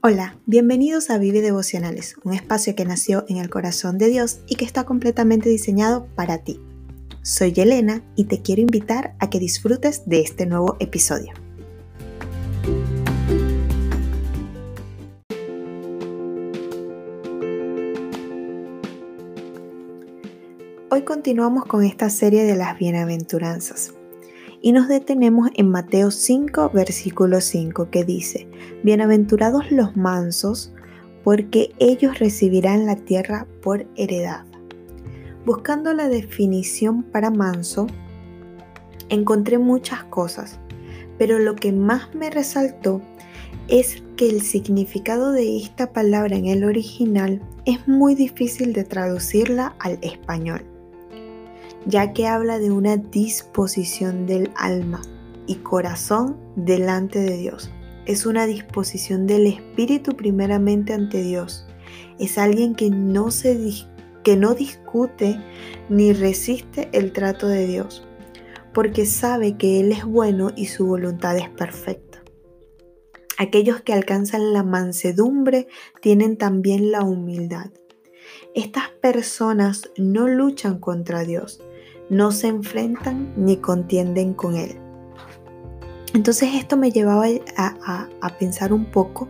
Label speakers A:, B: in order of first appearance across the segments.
A: Hola, bienvenidos a Vive Devocionales, un espacio que nació en el corazón de Dios y que está completamente diseñado para ti. Soy Elena y te quiero invitar a que disfrutes de este nuevo episodio. Hoy continuamos con esta serie de las bienaventuranzas y nos detenemos en Mateo 5, versículo 5, que dice, Bienaventurados los mansos, porque ellos recibirán la tierra por heredad. Buscando la definición para manso, encontré muchas cosas, pero lo que más me resaltó es que el significado de esta palabra en el original es muy difícil de traducirla al español ya que habla de una disposición del alma y corazón delante de Dios. Es una disposición del espíritu primeramente ante Dios. Es alguien que no, se, que no discute ni resiste el trato de Dios, porque sabe que Él es bueno y su voluntad es perfecta. Aquellos que alcanzan la mansedumbre tienen también la humildad. Estas personas no luchan contra Dios, no se enfrentan ni contienden con Él. Entonces esto me llevaba a, pensar un poco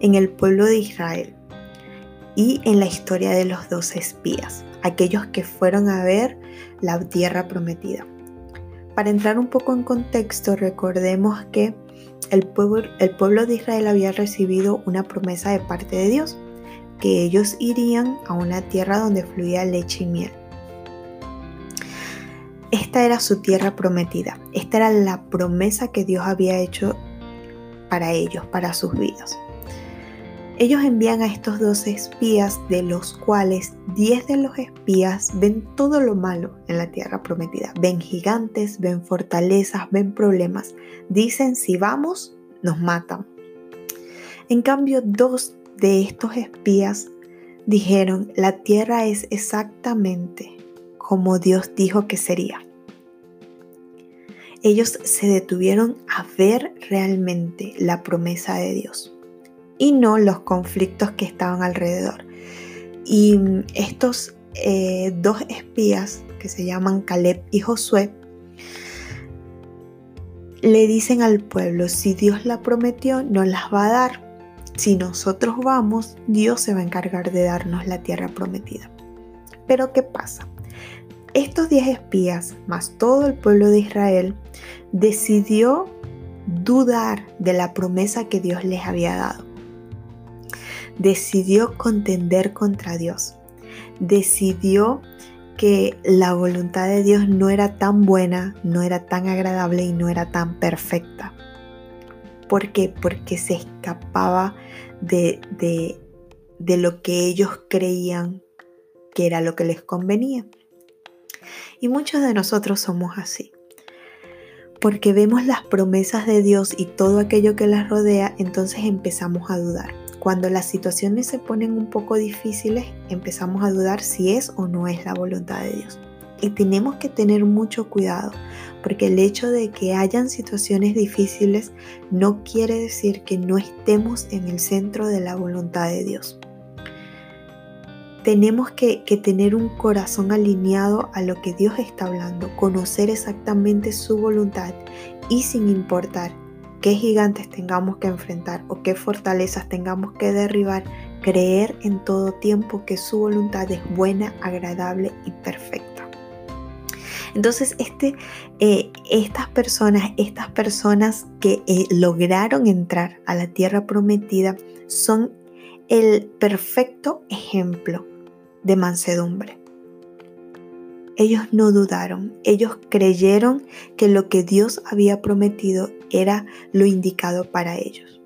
A: en el pueblo de Israel y en la historia de los dos espías, aquellos que fueron a ver la tierra prometida. Para entrar un poco en contexto, recordemos que el pueblo, de Israel había recibido una promesa de parte de Dios, que ellos irían a una tierra donde fluía leche y miel. Esta era su tierra prometida. Esta era la promesa que Dios había hecho para ellos, para sus vidas. Ellos envían a estos dos espías, de los cuales 10 de los espías ven todo lo malo en la tierra prometida. Ven gigantes, ven fortalezas, ven problemas. Dicen, si vamos, nos matan. En cambio, dos de estos espías dijeron, la tierra es exactamente como Dios dijo que sería. Ellos se detuvieron a ver realmente la promesa de Dios y no los conflictos que estaban alrededor. Y estos eh, dos espías que se llaman Caleb y Josué le dicen al pueblo, si Dios la prometió, no las va a dar. Si nosotros vamos, Dios se va a encargar de darnos la tierra prometida. Pero ¿qué pasa? Estos diez espías, más todo el pueblo de Israel, decidió dudar de la promesa que Dios les había dado. Decidió contender contra Dios. Decidió que la voluntad de Dios no era tan buena, no era tan agradable y no era tan perfecta. ¿Por qué? Porque se escapaba de, de, de lo que ellos creían que era lo que les convenía. Y muchos de nosotros somos así. Porque vemos las promesas de Dios y todo aquello que las rodea, entonces empezamos a dudar. Cuando las situaciones se ponen un poco difíciles, empezamos a dudar si es o no es la voluntad de Dios. Y tenemos que tener mucho cuidado, porque el hecho de que hayan situaciones difíciles no quiere decir que no estemos en el centro de la voluntad de Dios tenemos que, tener un corazón alineado a lo que Dios está hablando, conocer exactamente su voluntad y sin importar qué gigantes tengamos que enfrentar o qué fortalezas tengamos que derribar, creer en todo tiempo que su voluntad es buena, agradable y perfecta. Entonces, este, eh, estas personas, estas personas que eh, lograron entrar a la tierra prometida, son el perfecto ejemplo de mansedumbre. Ellos no dudaron, ellos creyeron que lo que Dios había prometido era lo indicado para ellos.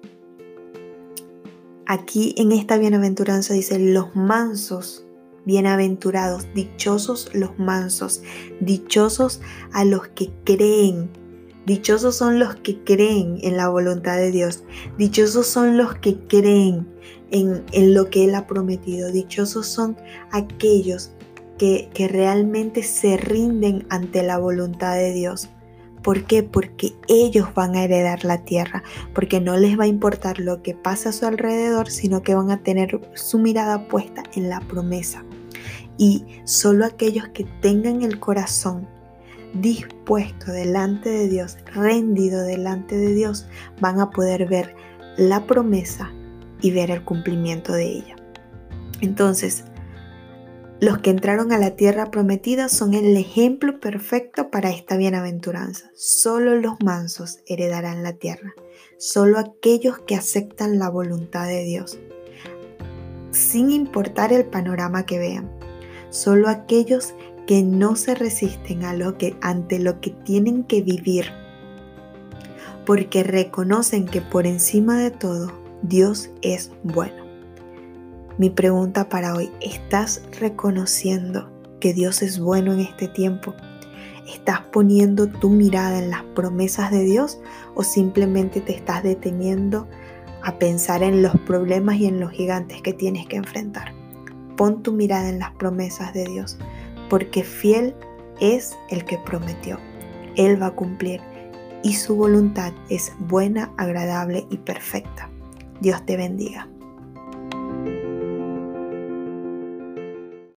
A: Aquí en esta bienaventuranza dice, los mansos, bienaventurados, dichosos los mansos, dichosos a los que creen. Dichosos son los que creen en la voluntad de Dios. Dichosos son los que creen en, lo que Él ha prometido. Dichosos son aquellos que, que realmente se rinden ante la voluntad de Dios, ¿Por qué? Porque ellos van a heredar la tierra, porque no les va a importar lo que pasa a su alrededor, sino que van a tener su mirada puesta en la promesa. Y solo aquellos que tengan el corazón dispuesto delante de Dios, rendido delante de Dios, van a poder ver la promesa y ver el cumplimiento de ella. Entonces, los que entraron a la tierra prometida son el ejemplo perfecto para esta bienaventuranza. Solo los mansos heredarán la tierra, solo aquellos que aceptan la voluntad de Dios, sin importar el panorama que vean, solo aquellos que no se resisten a lo que ante lo que tienen que vivir, porque reconocen que por encima de todo Dios es bueno. Mi pregunta para hoy, ¿estás reconociendo que Dios es bueno en este tiempo? ¿Estás poniendo tu mirada en las promesas de Dios o simplemente te estás deteniendo a pensar en los problemas y en los gigantes que tienes que enfrentar? Pon tu mirada en las promesas de Dios, porque fiel es el que prometió. Él va a cumplir y su voluntad es buena, agradable y perfecta. Dios te bendiga.